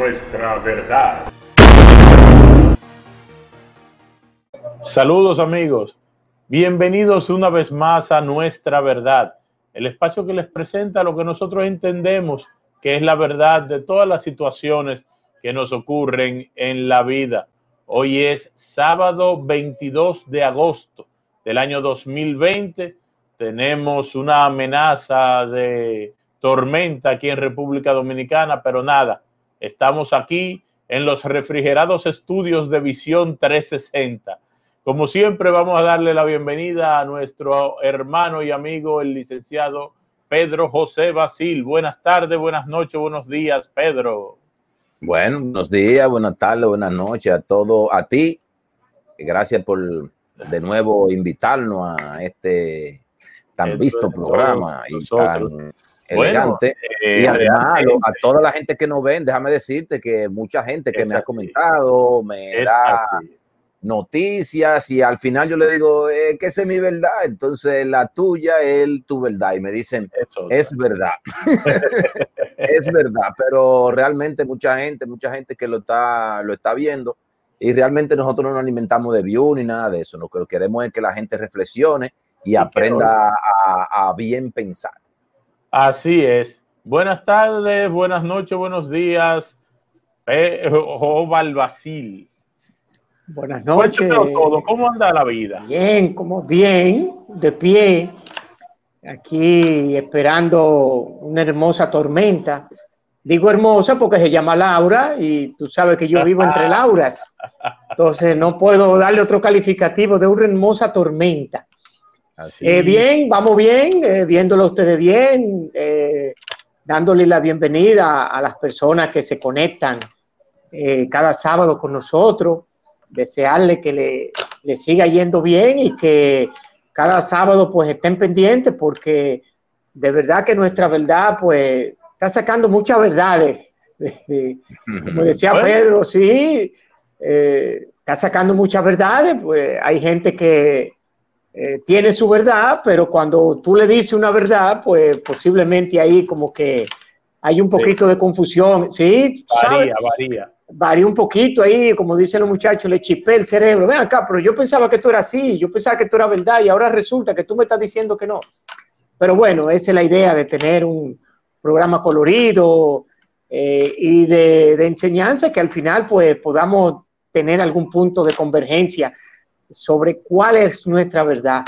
nuestra verdad. Saludos amigos, bienvenidos una vez más a Nuestra Verdad, el espacio que les presenta lo que nosotros entendemos que es la verdad de todas las situaciones que nos ocurren en la vida. Hoy es sábado 22 de agosto del año 2020. Tenemos una amenaza de tormenta aquí en República Dominicana, pero nada, estamos aquí en los refrigerados estudios de Visión 360. Como siempre, vamos a darle la bienvenida a nuestro hermano y amigo, el licenciado Pedro José Basil. Buenas tardes, buenas noches, buenos días, Pedro. Bueno, buenos días, buenas tardes, buenas noches a todo, a ti. Gracias por de nuevo invitarnos a este tan visto programa y tan elegante. Eh, y además a toda la gente que nos ven, déjame decirte que mucha gente que me ha comentado, me da noticias y al final yo le digo eh, que esa es mi verdad, entonces la tuya es tu verdad. Y me dicen es verdad, es verdad, pero realmente mucha gente, mucha gente que lo está, lo está viendo y realmente nosotros no nos alimentamos de view ni nada de eso, lo que queremos es que la gente reflexione y, aprenda a, bien pensar. Así es. Buenas tardes, buenas noches, buenos días. Oval Basil. Buenas noches. Todo. ¿Cómo anda la vida? Bien, como bien, de pie, aquí esperando una hermosa tormenta. Digo hermosa porque se llama Laura y tú sabes que yo vivo entre Lauras. Entonces no puedo darle otro calificativo de una hermosa tormenta. Eh, bien, vamos bien, eh, viéndolo ustedes bien, eh, dándole la bienvenida a, las personas que se conectan cada sábado con nosotros desearle que le, le, siga yendo bien y que cada sábado pues estén pendientes porque de verdad que nuestra verdad pues está sacando muchas verdades. Como decía Pedro, sí, eh, está sacando muchas verdades, pues hay gente que eh, tiene su verdad, pero cuando tú le dices una verdad, pues posiblemente ahí como que hay un poquito de confusión, ¿sí? Varía, varía varía un poquito ahí, como dicen los muchachos, le chipé el cerebro. Ven acá, pero yo pensaba que tú eras así, yo pensaba que tú eras verdad y ahora resulta que tú me estás diciendo que no. Pero bueno, esa es la idea de tener un programa colorido eh, y de, enseñanza que al final pues podamos tener algún punto de convergencia sobre cuál es nuestra verdad.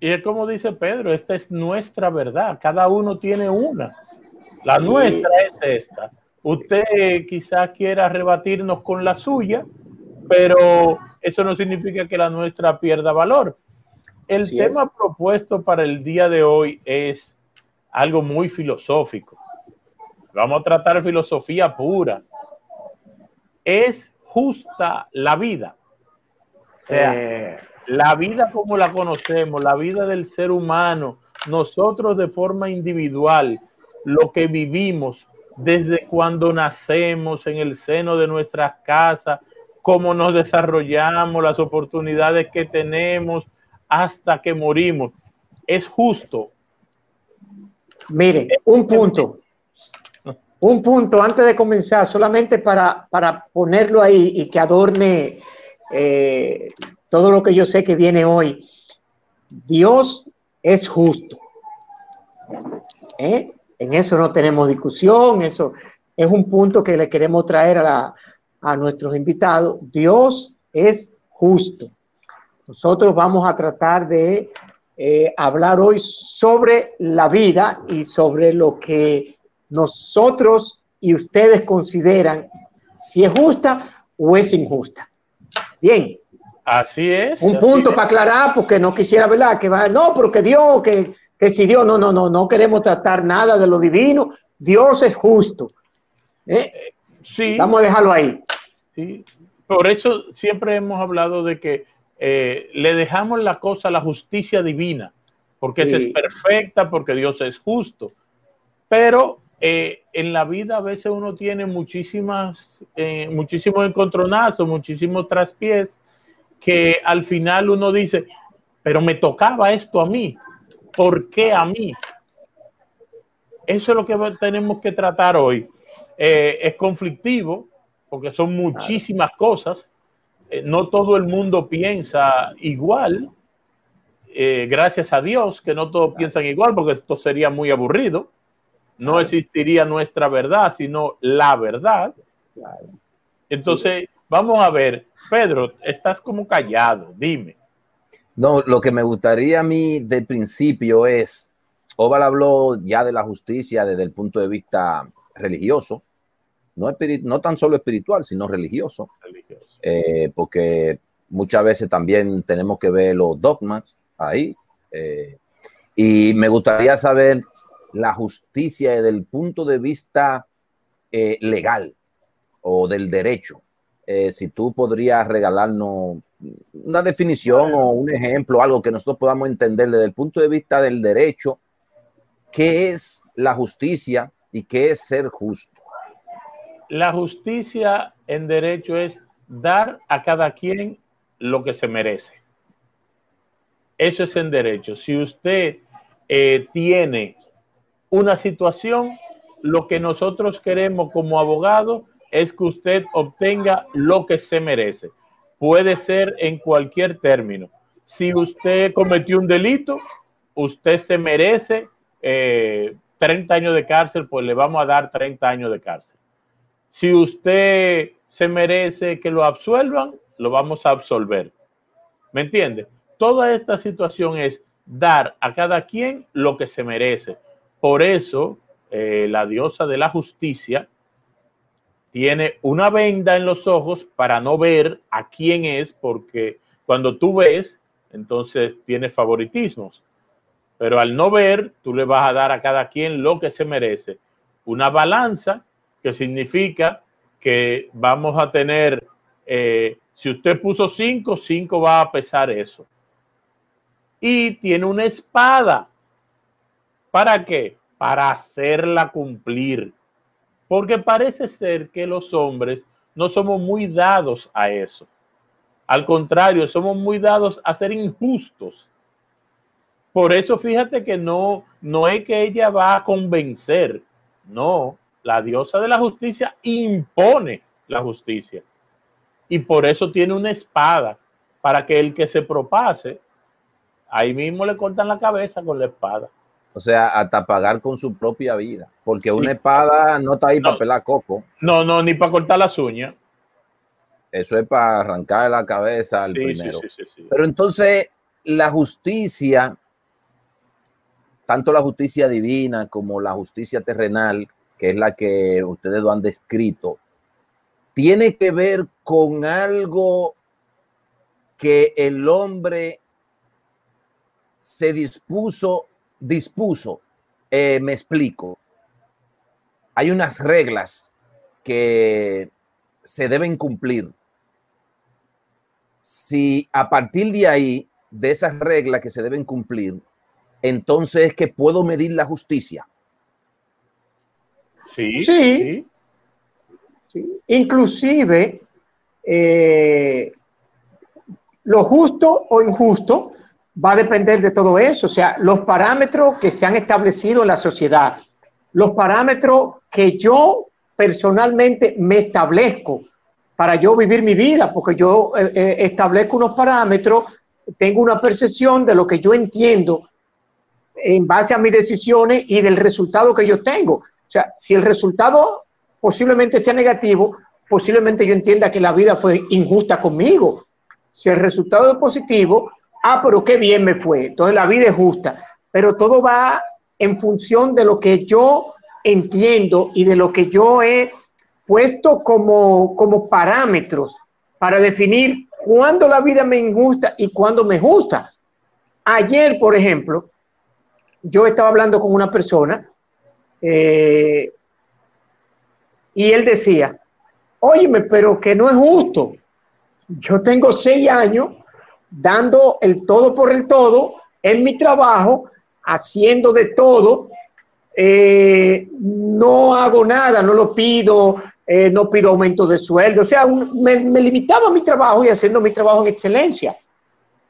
Y es como dice Pedro, esta es nuestra verdad, cada uno tiene una. La nuestra es esta Usted quizás quiera rebatirnos con la suya, pero eso no significa que la nuestra pierda valor. El tema propuesto para el día de hoy es algo muy filosófico. Vamos a tratar filosofía pura. ¿Es justa la vida? O sea, eh. la vida como la conocemos, la vida del ser humano, nosotros de forma individual, lo que vivimos, desde cuando nacemos en el seno de nuestras casas, cómo nos desarrollamos, las oportunidades que tenemos hasta que morimos. Es justo. Mire, un punto. Un punto antes de comenzar, solamente para, ponerlo ahí y que adorne eh, todo lo que yo sé que viene hoy. Dios es justo. ¿Eh? En eso no tenemos discusión, eso es un punto que le queremos traer a, nuestros invitados. Dios es justo. Nosotros vamos a tratar de eh, hablar hoy sobre la vida y sobre lo que nosotros y ustedes consideran si es justa o es injusta. Bien. Así es. Un punto para aclarar, porque no quisiera, ¿verdad? Que va, no, porque Dios, que que si Dios, no, no, no, no queremos tratar nada de lo divino, Dios es justo. ¿Eh? Sí. Vamos a dejarlo ahí. Sí. Por eso siempre hemos hablado de que eh, le dejamos la cosa a la justicia divina, porque esa es perfecta, porque Dios es justo. Pero eh, en la vida a veces uno tiene muchísimas, muchísimos encontronazos, muchísimos traspiés, que al final uno dice, pero me tocaba esto a mí. ¿por qué a mí? Eso es lo que tenemos que tratar hoy. eh, es conflictivo porque son muchísimas cosas. Eh, no todo el mundo piensa igual. Eh, gracias a Dios que no todos piensan igual porque esto sería muy aburrido. No existiría nuestra verdad, sino la verdad. Entonces, vamos a ver, Pedro, estás como callado, dime. No, lo que me gustaría a mí de principio es, Oval habló ya de la justicia desde el punto de vista religioso, no, no tan solo espiritual, sino religioso, eh, porque muchas veces también tenemos que ver los dogmas ahí. Eh, y me gustaría saber la justicia desde el punto de vista eh, legal o del derecho. si tú podrías regalarnos una definición o un ejemplo, algo que nosotros podamos entender desde el punto de vista del derecho, qué es la justicia y qué es ser justo. La justicia en derecho es dar a cada quien lo que se merece. Eso es en derecho. Si usted eh, tiene una situación, lo que nosotros queremos como abogado es que usted obtenga lo que se merece puede ser en cualquier término. Si usted cometió un delito, usted se merece 30 eh, años de cárcel, pues le vamos a dar 30 años de cárcel. Si usted se merece que lo absuelvan, lo vamos a absolver. ¿Me entiende? Toda esta situación es dar a cada quien lo que se merece. Por eso, eh, la diosa de la justicia tiene una venda en los ojos para no ver a quién es, porque cuando tú ves, entonces tiene favoritismos. Pero al no ver, tú le vas a dar a cada quien lo que se merece. Una balanza que significa que vamos a tener, eh, si usted puso cinco, cinco va a pesar eso. Y tiene una espada. ¿Para qué? Para hacerla cumplir. Porque parece ser que los hombres no somos muy dados a eso. Al contrario, somos muy dados a ser injustos. Por eso fíjate que no, no es que ella va a convencer, no, la diosa de la justicia impone la justicia. Y por eso tiene una espada, para que el que se propase, ahí mismo le cortan la cabeza con la espada. O sea, hasta pagar con su propia vida. Porque una espada no está ahí para pelar coco. No, no, ni para cortar las uñas. Eso es para arrancar la cabeza al primero. Pero entonces, la justicia, tanto la justicia divina como la justicia terrenal, que es la que ustedes lo han descrito, tiene que ver con algo que el hombre se dispuso dispuso, eh, me explico, hay unas reglas que se deben cumplir. Si a partir de ahí, de esas reglas que se deben cumplir, entonces es que puedo medir la justicia. Sí. Sí. Inclusive, eh, lo justo o injusto va a depender de todo eso, o sea, los parámetros que se han establecido en la sociedad, los parámetros que yo personalmente me establezco para yo vivir mi vida, porque yo eh, eh, establezco unos parámetros, tengo una percepción de lo que yo entiendo en base a mis decisiones y del resultado que yo tengo. O sea, si el resultado posiblemente sea negativo, posiblemente yo entienda que la vida fue injusta conmigo. Si el resultado es positivo, ah, pero qué bien me fue. Entonces la vida es justa, pero todo va en función de lo que yo entiendo y de lo que yo he puesto como, como parámetros para definir cuándo la vida me injusta y cuándo me gusta. Ayer, por ejemplo, yo estaba hablando con una persona eh, y él decía, óyeme, pero que no es justo. Yo tengo seis años dando el todo por el todo en mi trabajo, haciendo de todo. Eh, no hago nada, no lo pido, eh, no pido aumento de sueldo. O sea, me, me limitaba a mi trabajo y haciendo mi trabajo en excelencia.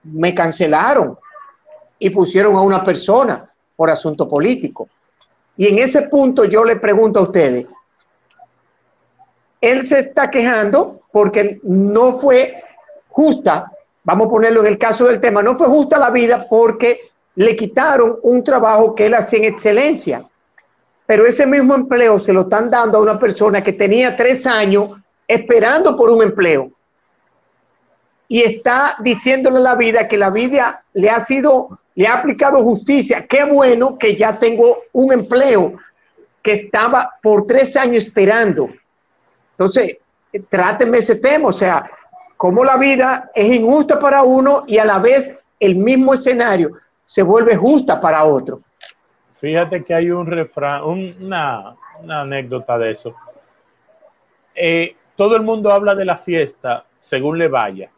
Me cancelaron y pusieron a una persona por asunto político. Y en ese punto yo le pregunto a ustedes, él se está quejando porque no fue justa, vamos a ponerlo en el caso del tema, no fue justa la vida porque le quitaron un trabajo que él hacía en excelencia. Pero ese mismo empleo se lo están dando a una persona que tenía tres años esperando por un empleo y está diciéndole a la vida que la vida le ha sido, le ha aplicado justicia. Qué bueno que ya tengo un empleo que estaba por tres años esperando. Entonces, tráteme ese tema, o sea, cómo la vida es injusta para uno y a la vez el mismo escenario se vuelve justa para otro. Fíjate que hay un refrán, una, anécdota de eso. Eh, todo el mundo habla de la fiesta según le vaya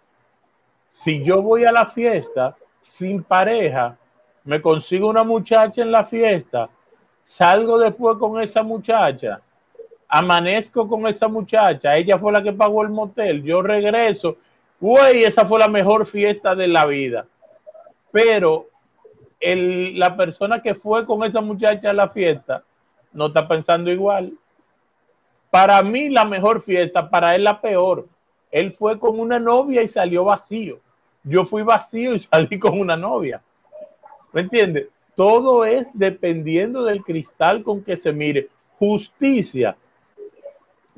si yo voy a la fiesta sin pareja, me consigo una muchacha en la fiesta, salgo después con esa muchacha, amanezco con esa muchacha, ella fue la que pagó el motel, yo regreso, güey, esa fue la mejor fiesta de la vida. Pero la persona que fue con esa muchacha a la fiesta no está pensando igual. Para mí la mejor fiesta, para él la peor. Él fue con una novia y salió vacío. Yo fui vacío y salí con una novia. ¿Me entiendes? Todo es dependiendo del cristal con que se mire. Justicia.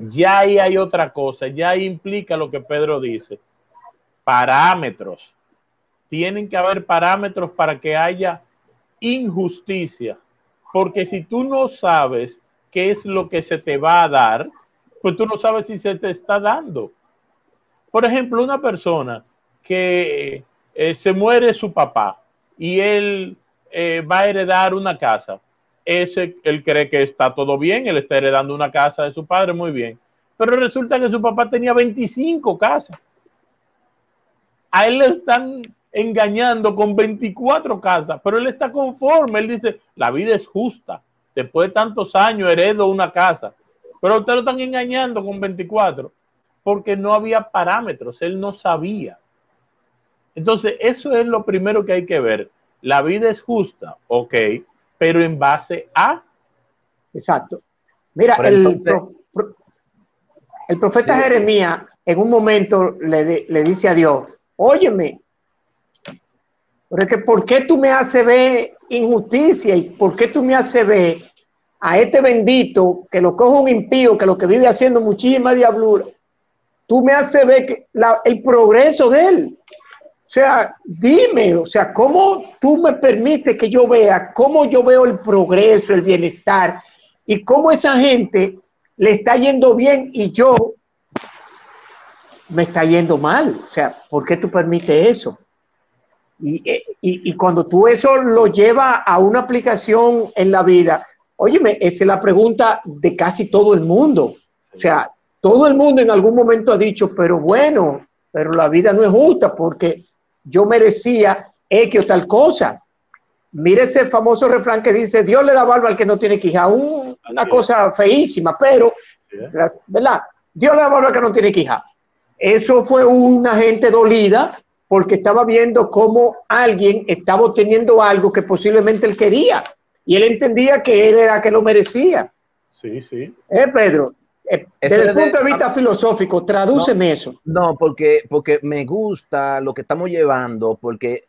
Ya ahí hay otra cosa, ya ahí implica lo que Pedro dice. Parámetros. Tienen que haber parámetros para que haya injusticia. Porque si tú no sabes qué es lo que se te va a dar, pues tú no sabes si se te está dando. Por ejemplo, una persona que eh, se muere su papá y él eh, va a heredar una casa. Ese, él cree que está todo bien, él está heredando una casa de su padre, muy bien. Pero resulta que su papá tenía 25 casas. A él le están engañando con 24 casas, pero él está conforme. Él dice, la vida es justa. Después de tantos años heredo una casa. Pero usted lo están engañando con 24 porque no había parámetros, él no sabía. Entonces, eso es lo primero que hay que ver. La vida es justa, ok, pero en base a... Exacto. Mira, el, el, profeta Jeremías en un momento le, le, dice a Dios, óyeme, porque ¿por qué tú me haces ver injusticia y por qué tú me haces ver a este bendito que lo coge un impío, que lo que vive haciendo muchísima diablura? Tú me haces ver que el progreso de él. Sea, dime, o sea, ¿cómo tú me permites que yo vea cómo yo veo el progreso, el bienestar y cómo esa gente le está yendo bien y yo me está yendo mal? O sea, ¿por qué tú permites eso? Y, y, cuando tú eso lo llevas a una aplicación en la vida, óyeme, esa es la pregunta de casi todo el mundo. O sea, todo el mundo en algún momento ha dicho, pero bueno, pero la vida no es justa porque yo merecía X o tal cosa. Mire ese famoso refrán que dice, Dios le da barba al que no tiene quija. una cosa feísima, pero, ¿verdad? Dios le da barba al que no tiene quija. Eso fue una gente dolida porque estaba viendo cómo alguien estaba obteniendo algo que posiblemente él quería. Y él entendía que él era que lo merecía. Sí, sí. ¿Eh, Pedro? Eh, desde el punto de vista filosófico, tradúceme eso. No, porque, porque me gusta lo que estamos llevando, porque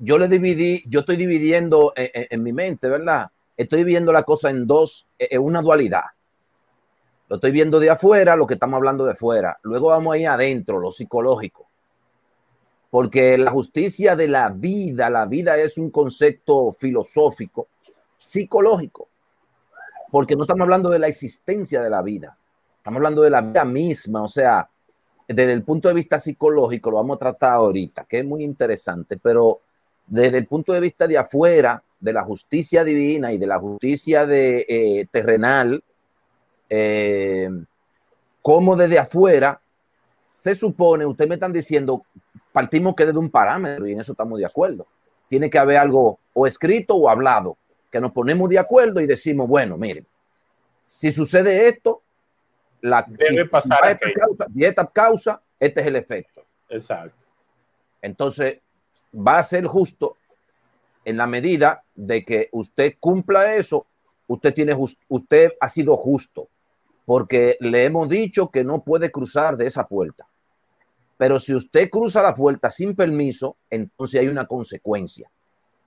yo le dividí, yo estoy dividiendo en, mi mente, ¿verdad? Estoy viendo la cosa en dos, en una dualidad. Lo estoy viendo de afuera, lo que estamos hablando de afuera. Luego vamos ahí adentro, lo psicológico. Porque la justicia de la vida, la vida es un concepto filosófico, psicológico. Porque no estamos hablando de la existencia de la vida Estamos hablando de la vida misma, o sea, desde el punto de vista psicológico, lo vamos a tratar ahorita, que es muy interesante, pero desde el punto de vista de afuera, de la justicia divina y de la justicia de, eh, terrenal, eh, como desde afuera se supone, ustedes me están diciendo, partimos que desde un parámetro y en eso estamos de acuerdo. Tiene que haber algo o escrito o hablado, que nos ponemos de acuerdo y decimos, bueno, miren, si sucede esto, la Debe pasar esta causa, y esta causa, este es el efecto. Exacto. Entonces, va a ser justo en la medida de que usted cumpla eso, usted tiene usted ha sido justo. porque le hemos dicho que no puede cruzar de esa puerta. Pero si usted cruza la puerta sin permiso, entonces hay una consecuencia.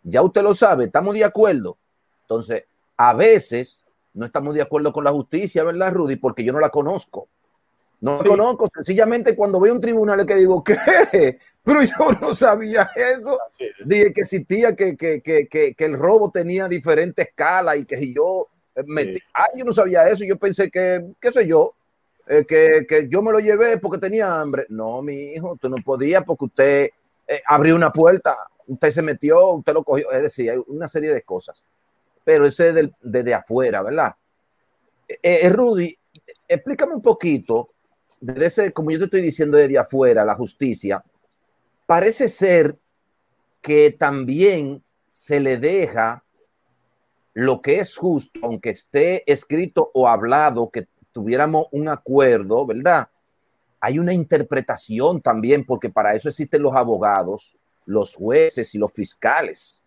Ya usted lo sabe, estamos de acuerdo. Entonces, a veces no estamos de acuerdo con la justicia, ¿verdad, Rudy? Porque yo no la conozco. No la conozco, sencillamente cuando a un tribunal es que digo, ¿qué? Pero yo no sabía eso. Dije que existía, que, que, que, que, el robo tenía diferentes escalas y que yo metí. Ah, yo no sabía eso. Yo pensé que, qué sé yo, eh, que, que, yo me lo llevé porque tenía hambre. No, mi hijo, tú no podías porque usted eh, abrió una puerta, usted se metió, usted lo cogió. Es decir, hay una serie de cosas. Pero ese es desde afuera, ¿verdad? Eh, Rudy, explícame un poquito desde ese, como yo te estoy diciendo desde afuera, la justicia, parece ser que también se le deja lo que es justo, aunque esté escrito o hablado, que tuviéramos un acuerdo, ¿verdad? Hay una interpretación también, porque para eso existen los abogados, los jueces y los fiscales,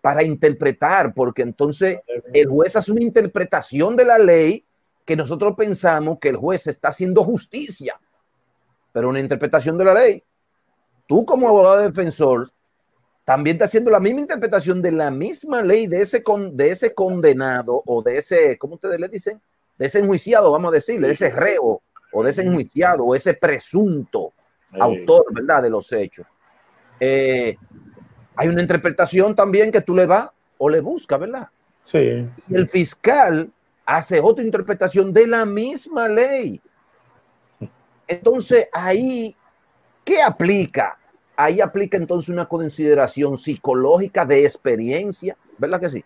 para interpretar, porque entonces el juez hace una interpretación de la ley que nosotros pensamos que el juez está haciendo justicia, pero una interpretación de la ley. Tú como abogado defensor también estás haciendo la misma interpretación de la misma ley de ese, con, de ese condenado o de ese, ¿cómo ustedes le dicen? De ese enjuiciado, vamos a decirle, de ese reo o de ese enjuiciado o ese presunto autor, ¿verdad? De los hechos. Eh, hay una interpretación también que tú le vas o le buscas, ¿verdad? Sí. Y el fiscal hace otra interpretación de la misma ley. Entonces, ahí, ¿qué aplica? Ahí aplica entonces una consideración psicológica de experiencia, ¿verdad que sí?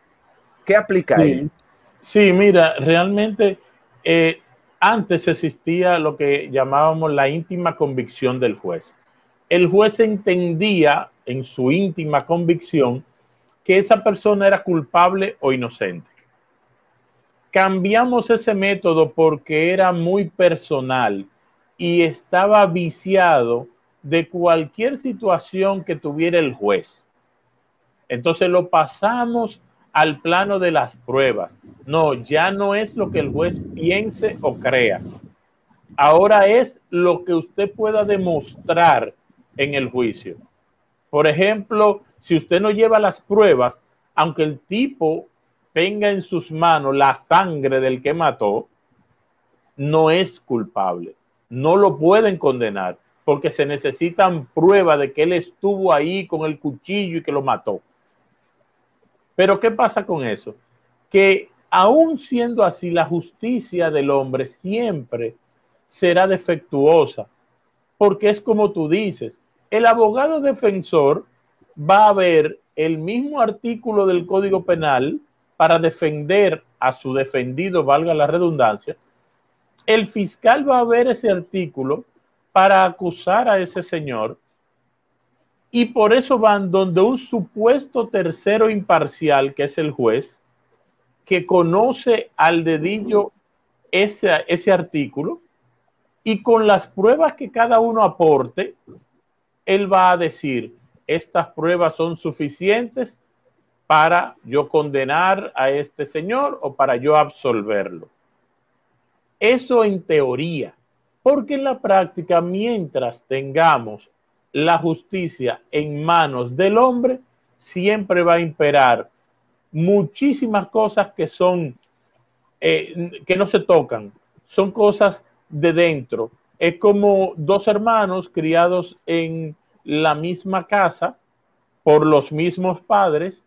¿Qué aplica ahí? Sí, mira, realmente eh, antes existía lo que llamábamos la íntima convicción del juez. El juez entendía en su íntima convicción que esa persona era culpable o inocente cambiamos ese método porque era muy personal y estaba viciado de cualquier situación que tuviera el juez. Entonces lo pasamos al plano de las pruebas. No, ya no es lo que el juez piense o crea. Ahora es lo que usted pueda demostrar en el juicio. Por ejemplo, si usted no lleva las pruebas, aunque el tipo tenga en sus manos la sangre del que mató, no es culpable. No lo pueden condenar porque se necesitan pruebas de que él estuvo ahí con el cuchillo y que lo mató. Pero ¿qué pasa con eso? Que aún siendo así, la justicia del hombre siempre será defectuosa, porque es como tú dices, el abogado defensor va a ver el mismo artículo del Código Penal para defender a su defendido, valga la redundancia, el fiscal va a ver ese artículo para acusar a ese señor y por eso van donde un supuesto tercero imparcial, que es el juez, que conoce al dedillo ese, ese artículo y con las pruebas que cada uno aporte, él va a decir, estas pruebas son suficientes para yo condenar a este señor o para yo absolverlo. Eso en teoría, porque en la práctica, mientras tengamos la justicia en manos del hombre, siempre va a imperar muchísimas cosas que son, eh, que no se tocan, son cosas de dentro. Es como dos hermanos criados en la misma casa por los mismos padres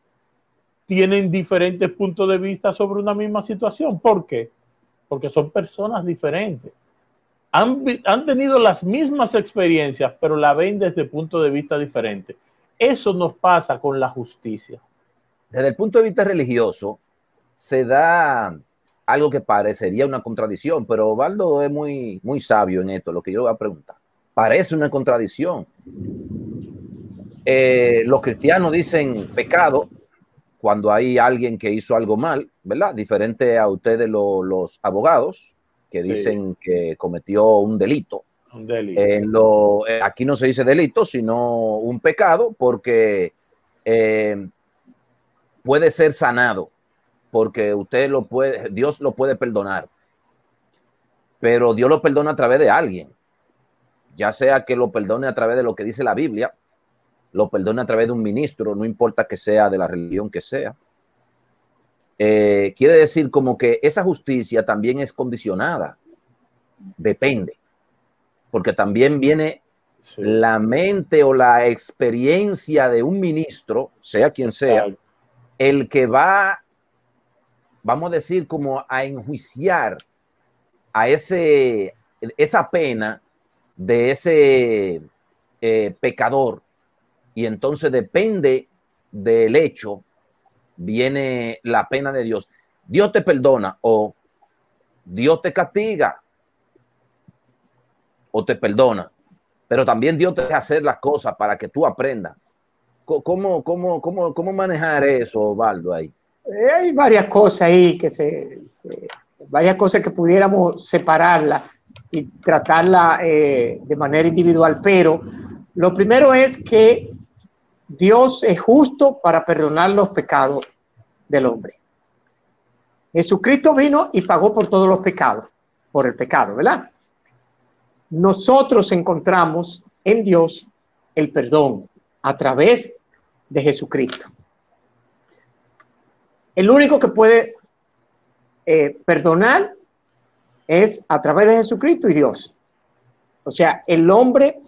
tienen diferentes puntos de vista sobre una misma situación. ¿Por qué? Porque son personas diferentes. Han, han, tenido las mismas experiencias, pero la ven desde punto de vista diferente. Eso nos pasa con la justicia. Desde el punto de vista religioso, se da algo que parecería una contradicción, pero Osvaldo es muy, muy sabio en esto, lo que yo voy a preguntar. Parece una contradicción. Eh, los cristianos dicen pecado, cuando hay alguien que hizo algo mal, ¿verdad? Diferente a ustedes los abogados que dicen que cometió un delito. Un delito. lo, eh, aquí no se dice delito, sino un pecado, porque eh, puede ser sanado, porque usted lo puede, Dios lo puede perdonar. pero Dios lo perdona a través de alguien, ya sea que lo perdone a través de lo que dice la Biblia, lo perdone a través de un ministro, no importa que sea de la religión que sea. Eh, quiere decir como que esa justicia también es condicionada, depende, porque también viene la mente o la experiencia de un ministro, sea quien sea, el que va, vamos a decir, como a enjuiciar a ese, esa pena de ese eh, pecador. Y entonces depende del hecho, viene la pena de Dios. Dios te perdona o Dios te castiga o te perdona. Pero también Dios te deja hacer las cosas para que tú aprendas. ¿Cómo, cómo, cómo, cómo manejar eso, Valdo, ahí? Eh, hay varias cosas ahí que se, varias cosas que pudiéramos separarla y tratarla eh, de manera individual, pero lo primero es que Dios es justo para perdonar los pecados del hombre. Jesucristo vino y pagó por todos los pecados, por el pecado, ¿verdad? Nosotros encontramos en Dios el perdón a través de Jesucristo. El único que puede eh, perdonar es a través de Jesucristo y Dios. O sea, el hombre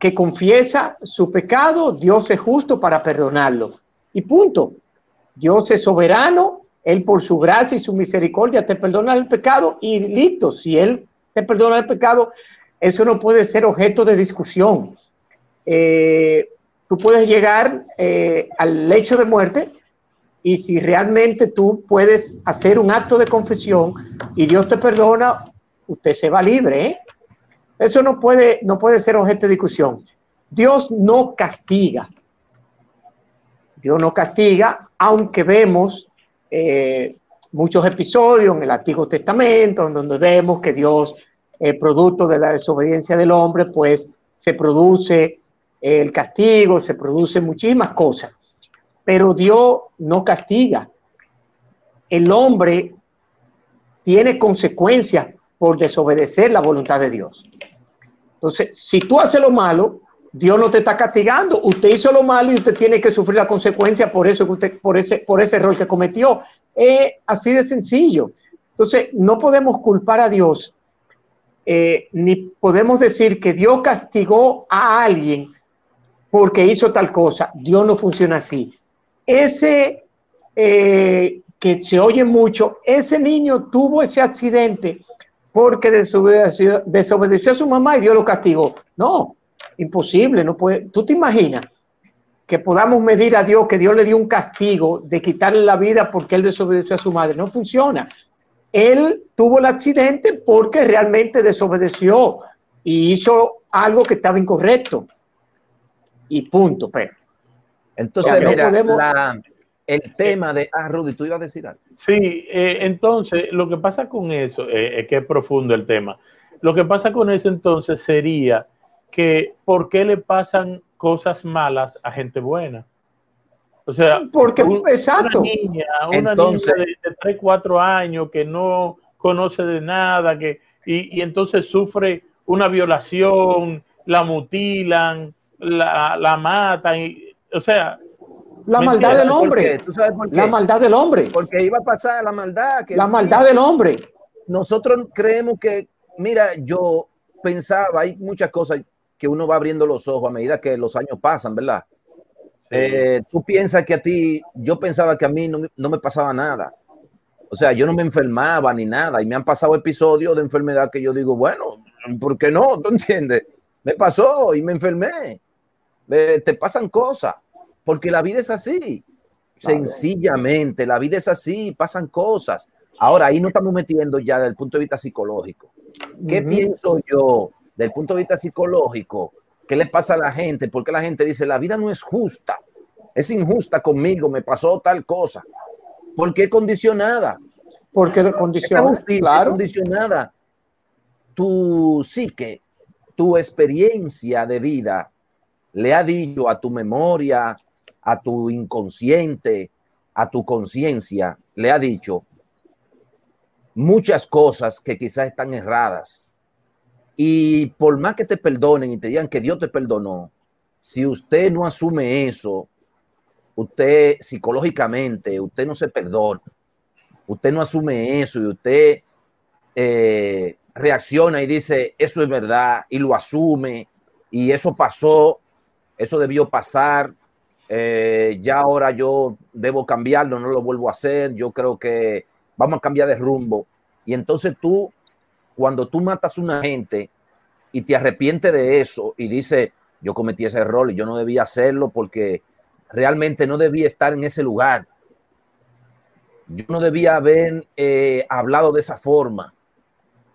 que confiesa su pecado, Dios es justo para perdonarlo. Y punto. Dios es soberano, Él por su gracia y su misericordia te perdona el pecado y listo. Si Él te perdona el pecado, eso no puede ser objeto de discusión. Eh, tú puedes llegar eh, al lecho de muerte y si realmente tú puedes hacer un acto de confesión y Dios te perdona, usted se va libre. ¿eh? Eso no puede, no puede ser objeto de discusión. Dios no castiga. Dios no castiga, aunque vemos eh, muchos episodios en el Antiguo Testamento donde vemos que Dios, producto de la desobediencia del hombre, pues se produce el castigo, se produce muchísimas cosas pero Dios no castiga. El hombre tiene consecuencias por desobedecer la voluntad de Dios. Entonces, si tú haces lo malo, Dios no te está castigando. Usted hizo lo malo y usted tiene que sufrir la consecuencia por eso que usted, por ese, por ese error que cometió. Es así de sencillo. Entonces, no podemos culpar a Dios, eh, ni podemos decir que Dios castigó a alguien porque hizo tal cosa. Dios no funciona así ese eh, que se oye mucho, ese niño tuvo ese accidente porque desobedeció, desobedeció, a su mamá y Dios lo castigó. No, imposible, no puede. ¿Tú te imaginas que podamos medir a Dios que Dios le dio un castigo de quitarle la vida porque él desobedeció a su madre? No funciona. Él tuvo el accidente porque realmente desobedeció y hizo algo que estaba incorrecto. Y punto, pero. Entonces, mira, el tema de. Ah, Rudy, tú ibas a decir algo. Sí, eh, entonces, lo que pasa con eso, eh, es que es profundo el tema. Lo que pasa con eso entonces sería que, ¿por qué le pasan cosas malas a gente buena? O sea, porque exacto. Una niña, una niña de, de 3, 4 años que no conoce de nada, que, y, y entonces sufre una violación, la mutilan, la, la matan. Y, o sea, la maldad del hombre. La maldad del hombre. Porque iba a pasar la maldad. Que la maldad del hombre. Nosotros creemos que, mira, yo pensaba, hay muchas cosas que uno va abriendo los ojos a medida que los años pasan, ¿verdad? Eh, tú piensas que a ti, yo pensaba que a mí no, no, me pasaba nada. O sea, yo no me enfermaba ni nada. Y me han pasado episodios de enfermedad que yo digo, bueno, ¿por qué no? ¿Tú entiendes? Me pasó y me enfermé te pasan cosas, porque la vida es así. Sencillamente, la vida es así, pasan cosas. Ahora, ahí no estamos metiendo ya desde el punto de vista psicológico. ¿Qué pienso yo del punto de vista psicológico? ¿Qué le pasa a la gente? Porque la gente dice, la vida no es justa, es injusta conmigo, me pasó tal cosa. ¿Por qué condicionada? Porque condicionada, claro. condicionada. Tu psique, tu experiencia de vida le ha dicho a tu memoria, a tu inconsciente, a tu conciencia, le ha dicho, muchas cosas que quizás están erradas. Y por más que te perdonen y te digan que Dios te perdonó, si usted no asume eso, usted psicológicamente, usted no se perdona, usted no asume eso y usted eh, reacciona y dice, eso es verdad, y lo asume, y eso pasó, eso debió pasar, eh, ya ahora yo debo cambiarlo, no lo vuelvo a hacer, yo creo que vamos a cambiar de rumbo. Y entonces tú, cuando tú matas a una gente y te arrepientes de eso y dices, yo cometí ese error y yo no debía hacerlo porque realmente no debía estar en ese lugar. Yo no debía haber eh, hablado de esa forma.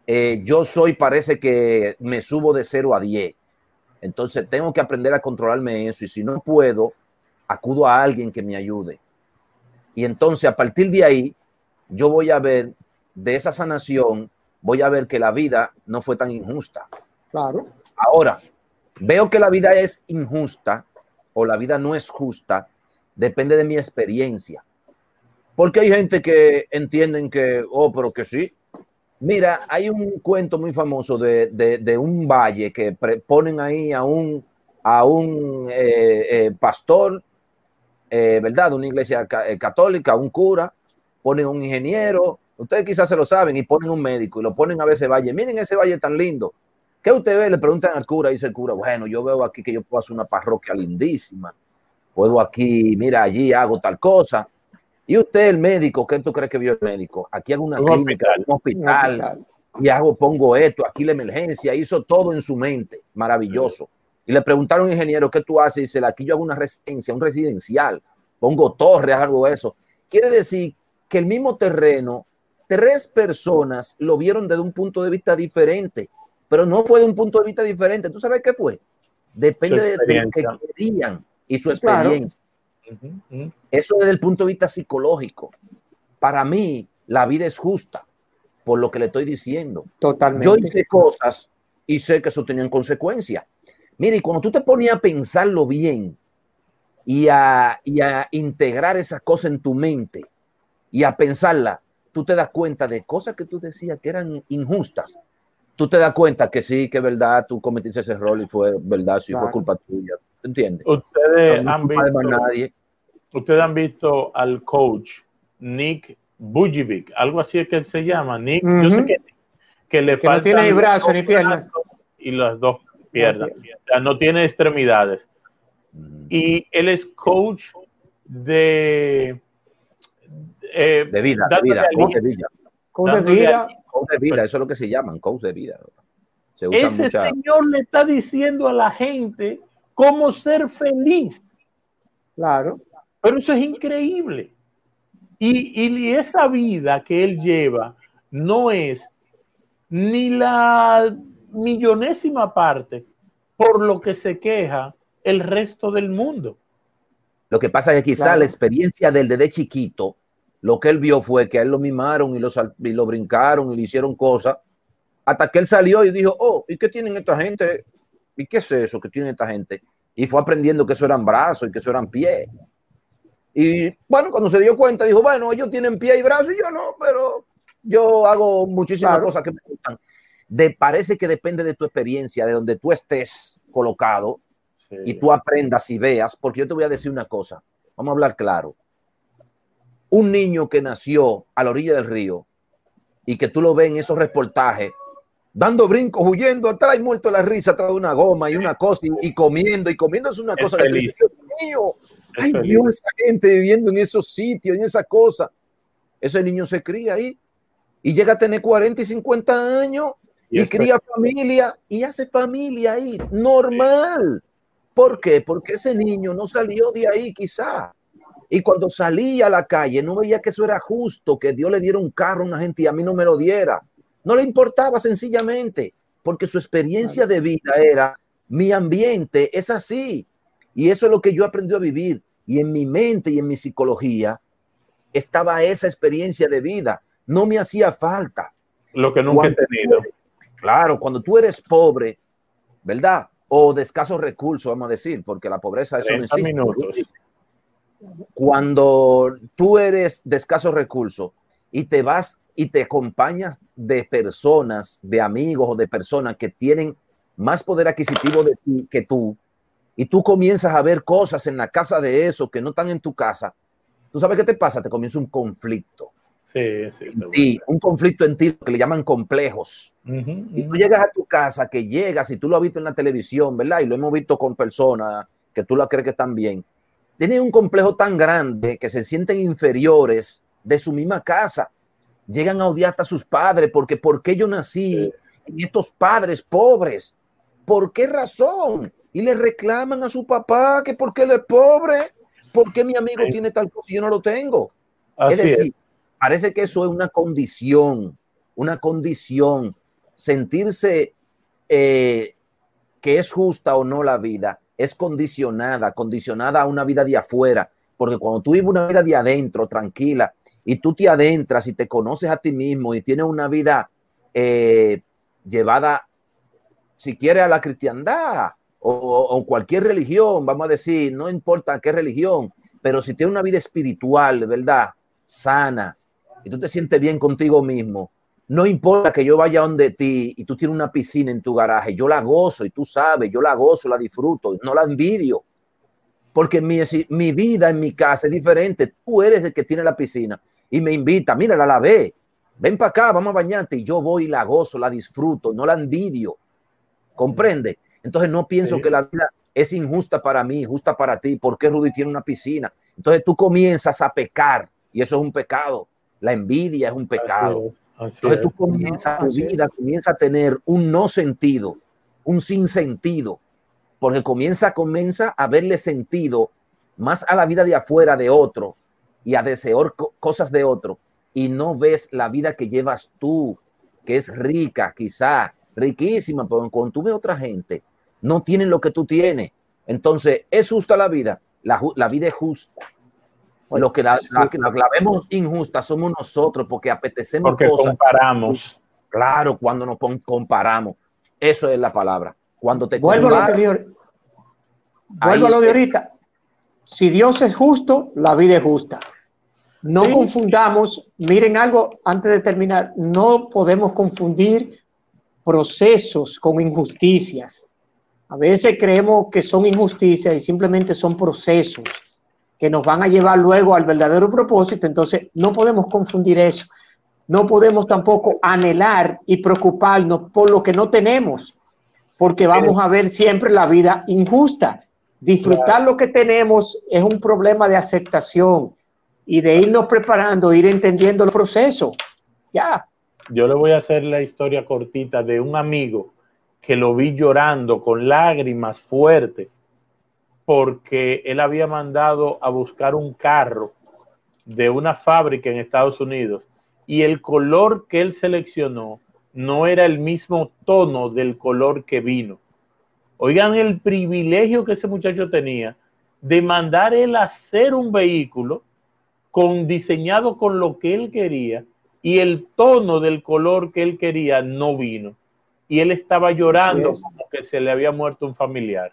Eh, yo soy, parece que me subo de 0 a 10. Entonces tengo que aprender a controlarme eso y si no puedo, acudo a alguien que me ayude. Y entonces a partir de ahí, yo voy a ver de esa sanación, voy a ver que la vida no fue tan injusta. Claro. Ahora, veo que la vida es injusta o la vida no es justa, depende de mi experiencia. Porque hay gente que entienden que, oh, pero que sí. Mira, hay un cuento muy famoso de, un valle que ponen ahí a un, a un eh, eh, pastor, eh, ¿verdad? De una iglesia católica, un cura, ponen un ingeniero, ustedes quizás se lo saben, y ponen un médico y lo ponen a ver ese valle. Miren ese valle tan lindo. ¿Qué usted ve? Le preguntan al cura, dice el cura, bueno, yo veo aquí que yo puedo hacer una parroquia lindísima. Puedo aquí, mira, allí hago tal cosa. Y usted, el médico, ¿qué tú crees que vio el médico? Aquí hago una clínica, un hospital, y hago, pongo esto, aquí la emergencia, hizo todo en su mente, maravilloso. Y le preguntaron al ingeniero, ¿qué tú haces? Y dice, aquí yo hago una residencia, un residencial, pongo torres, algo de eso. Quiere decir que el mismo terreno, tres personas lo vieron desde un punto de vista diferente, pero no fue de un punto de vista diferente. ¿Tú sabes qué fue? Depende de, lo que querían y su experiencia. Eso desde el punto de vista psicológico. Para mí, la vida es justa, por lo que le estoy diciendo. Totalmente. Yo hice cosas y sé que eso tenían consecuencias. Mire, y cuando tú te ponías a pensarlo bien y a, y a integrar esa cosa en tu mente y a pensarla, tú te das cuenta de cosas que tú decías que eran injustas. Tú te das cuenta que sí, que es verdad, tú cometiste ese error y fue verdad, sí, fue culpa tuya. ¿Entiendes? Ustedes, han visto, nadie. ustedes han visto al coach Nick Bujivic, algo así es que él se llama. Nick, yo sé que, que le falta. No tiene ni brazo ni piernas. Y las dos piernas. O sea, no tiene extremidades. Y él es coach de. Eh, de vida, de vida, coach de vida. Coach de vida. Coach de vida, eso es lo que se llaman, coach de vida. Se Ese señor le está diciendo a la gente cómo ser feliz. Claro. Pero eso es increíble. Y, y, esa vida que él lleva no es ni la millonésima parte por lo que se queja el resto del mundo. Lo que pasa es que quizá la experiencia del desde chiquito, lo que él vio fue que a él lo mimaron y lo, y lo brincaron y le hicieron cosas, hasta que él salió y dijo, oh, ¿y qué tienen esta gente? ¿Y qué es eso que tiene esta gente? Y fue aprendiendo que eso eran brazos y que eso eran pies. Y bueno, cuando se dio cuenta, dijo, bueno, ellos tienen pie y brazo y yo no, pero yo hago muchísimas cosas que me gustan. De, parece que depende de tu experiencia, de donde tú estés colocado y tú aprendas y veas, porque yo te voy a decir una cosa, vamos a hablar claro. Un niño que nació a la orilla del río y que tú lo ves en esos reportajes dando brincos, huyendo atrás, muerto la risa atrás de una goma y una cosa, y, comiendo, y comiendo es una cosa que Dios mío, ay Dios, esa gente viviendo en esos sitios, en esa cosa. Ese niño se cría ahí y llega a tener 40 y 50 años y, cría familia y hace familia ahí, normal. ¿Por qué? Porque ese niño no salió de ahí quizá. Y cuando salía a la calle no veía que eso era justo, que Dios le diera un carro a una gente y a mí no me lo diera no le importaba sencillamente, porque su experiencia de vida era, mi ambiente es así. Y eso es lo que yo aprendí a vivir. Y en mi mente y en mi psicología estaba esa experiencia de vida. No me hacía falta. Lo que nunca he tenido. claro, cuando tú eres pobre, ¿verdad? O de escasos recursos, vamos a decir, porque la pobreza es un Minutos. Cuando tú eres de escasos recursos y te vas y te acompañas de personas, de amigos o de personas que tienen más poder adquisitivo de ti que tú, y tú comienzas a ver cosas en la casa de esos que no están en tu casa, ¿tú sabes qué te pasa? Te comienza un conflicto. Sí, sí. un conflicto en ti que le llaman complejos. Y tú llegas a tu casa, que llegas y tú lo has visto en la televisión, ¿verdad? Y lo hemos visto con personas que tú la crees que están bien. Tienen un complejo tan grande que se sienten inferiores de su misma casa. Llegan a odiar hasta a sus padres porque ¿por qué yo nací en estos padres pobres? ¿Por qué razón? Y le reclaman a su papá que porque él es pobre, porque mi amigo tiene tal cosa y yo no lo tengo. es decir, parece que eso es una condición, una condición, sentirse eh, que es justa o no la vida, es condicionada, condicionada a una vida de afuera, porque cuando tú vives una vida de adentro, tranquila, y tú te adentras y te conoces a ti mismo y tienes una vida eh, llevada, si quieres, a la cristiandad o, o, cualquier religión, vamos a decir, no importa qué religión, pero si tienes una vida espiritual, ¿verdad? Sana, y tú te sientes bien contigo mismo, no importa que yo vaya donde ti y tú tienes una piscina en tu garaje, yo la gozo y tú sabes, yo la gozo, la disfruto, no la envidio. Porque mi, mi vida en mi casa es diferente. Tú eres el que tiene la piscina y me invita, mira, la ve, ven para acá, vamos a bañarte. Y yo voy y la gozo, la disfruto, no la envidio. ¿Comprende? Entonces no pienso que la vida es injusta para mí, justa para ti. porque Rudy tiene una piscina? Entonces tú comienzas a pecar y eso es un pecado la envidia es un pecado. Entonces tú comienzas tu vida, comienza a tener un no sentido, un sin sentido, porque comienza, comienza a verle sentido más a la vida de afuera de otro y a desear cosas de otro y no ves la vida que llevas tú, que es rica, quizá riquísima, pero cuando tú ves otra gente, no tienen lo que tú tienes. Entonces, ¿es justa la vida? La, la vida es justa lo que la, vemos injusta somos nosotros porque apetecemos porque comparamos. Claro, cuando nos comparamos. Eso es la palabra. Cuando te Vuelvo a lo de, Vuelvo a lo de ahorita. Si Dios es justo, la vida es justa. No confundamos, miren algo antes de terminar, no podemos confundir procesos con injusticias. A veces creemos que son injusticias y simplemente son procesos que nos van a llevar luego al verdadero propósito, entonces no podemos confundir eso. No podemos tampoco anhelar y preocuparnos por lo que no tenemos, porque vamos a ver siempre la vida injusta. Disfrutar lo que tenemos es un problema de aceptación y de irnos preparando, ir entendiendo el proceso. Ya. Yo le voy a hacer la historia cortita de un amigo que lo vi llorando con lágrimas fuertes porque él había mandado a buscar un carro de una fábrica en Estados Unidos y el color que él seleccionó no era el mismo tono del color que vino. Oigan el privilegio que ese muchacho tenía de mandar él a hacer un vehículo con diseñado con lo que él quería y el tono del color que él quería no vino. Y él estaba llorando como que se le había muerto un familiar.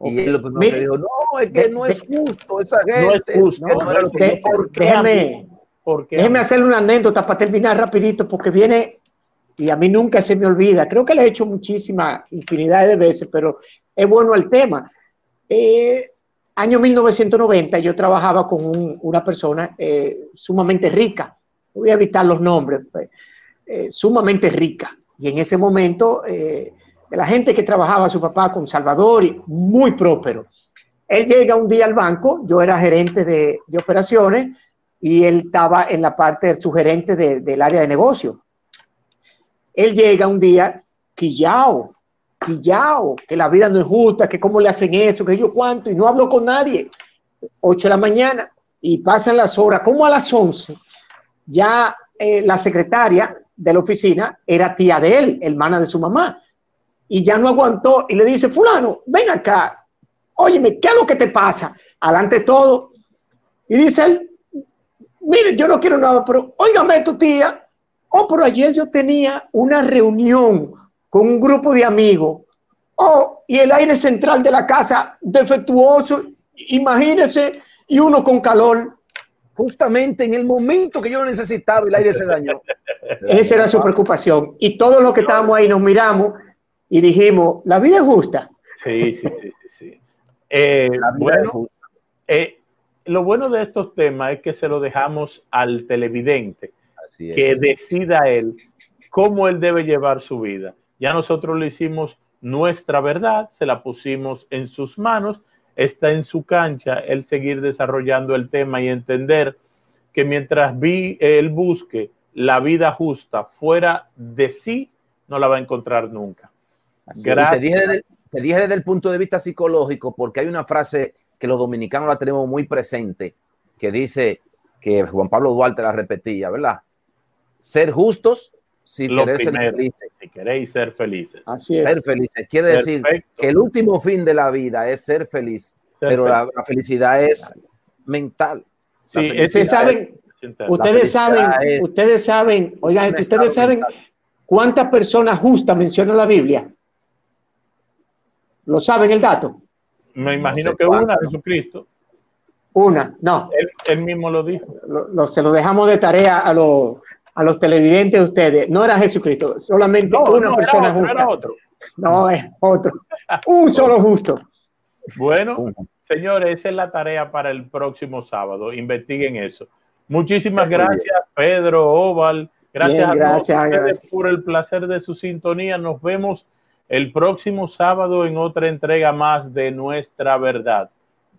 Y él lo primero que dijo, no, es que no es justo esa gente. No es justo. déjeme, déjeme hacerle una anécdota para terminar rapidito, porque viene, y a mí nunca se me olvida, creo que le he hecho muchísima infinidad de veces, pero es bueno el tema. Eh, año 1990 yo trabajaba con una persona eh, sumamente rica, voy a evitar los nombres, pues, eh, sumamente rica. Y en ese momento de la gente que trabajaba su papá con Salvador, y muy próspero. Él llega un día al banco, yo era gerente de, operaciones y él estaba en la parte del sugerente del área de negocio. Él llega un día quillao, quillao, que la vida no es justa, que cómo le hacen eso, que yo cuánto, y no hablo con nadie. 8 de la mañana y pasan las horas, como a las 11, ya eh, la secretaria de la oficina era tía de él, hermana de su mamá y ya no aguantó y le dice, fulano, ven acá, óyeme, ¿qué es lo que te pasa? Adelante todo. Y dice él, mire, yo no quiero nada, pero óigame tu tía, oh, pero ayer yo tenía una reunión con un grupo de amigos, oh, y el aire central de la casa defectuoso, imagínese, y uno con calor. Justamente en el momento que yo lo necesitaba, el aire se dañó. Esa era su preocupación. Y todos los que estábamos ahí nos miramos y dijimos, la vida es justa. Sí, sí, sí, sí. Eh, bueno, eh, lo bueno de estos temas es que se lo dejamos al televidente, que decida él cómo él debe llevar su vida. Ya nosotros le hicimos nuestra verdad, se la pusimos en sus manos, está en su cancha el seguir desarrollando el tema y entender que mientras vi, él busque la vida justa fuera de sí, no la va a encontrar nunca. Te dije, desde, te dije desde el punto de vista psicológico, porque hay una frase que los dominicanos la tenemos muy presente, que dice que Juan Pablo Duarte la repetía, ¿verdad? Ser justos si queréis ser felices. Si queréis ser felices. Así Ser felices. Quiere decir que el último fin de la vida es ser feliz, pero la, felicidad es mental. Sí, ustedes saben, ustedes saben, ustedes saben, oigan, ustedes saben cuántas personas justas menciona la Biblia. ¿Lo saben el dato? Me imagino que una, Jesucristo. Una, no. Él, mismo lo dijo. se lo dejamos de tarea a los a los televidentes de ustedes, no era Jesucristo, solamente una persona justa. Era otro. No, es otro. Un solo justo. Bueno, señores, esa es la tarea para el próximo sábado. Investiguen eso. Muchísimas gracias, Pedro, Oval. Gracias, gracias a ustedes por el placer de su sintonía. Nos vemos el próximo sábado en otra entrega más de Nuestra Verdad.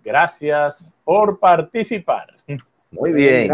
Gracias por participar. Muy bien.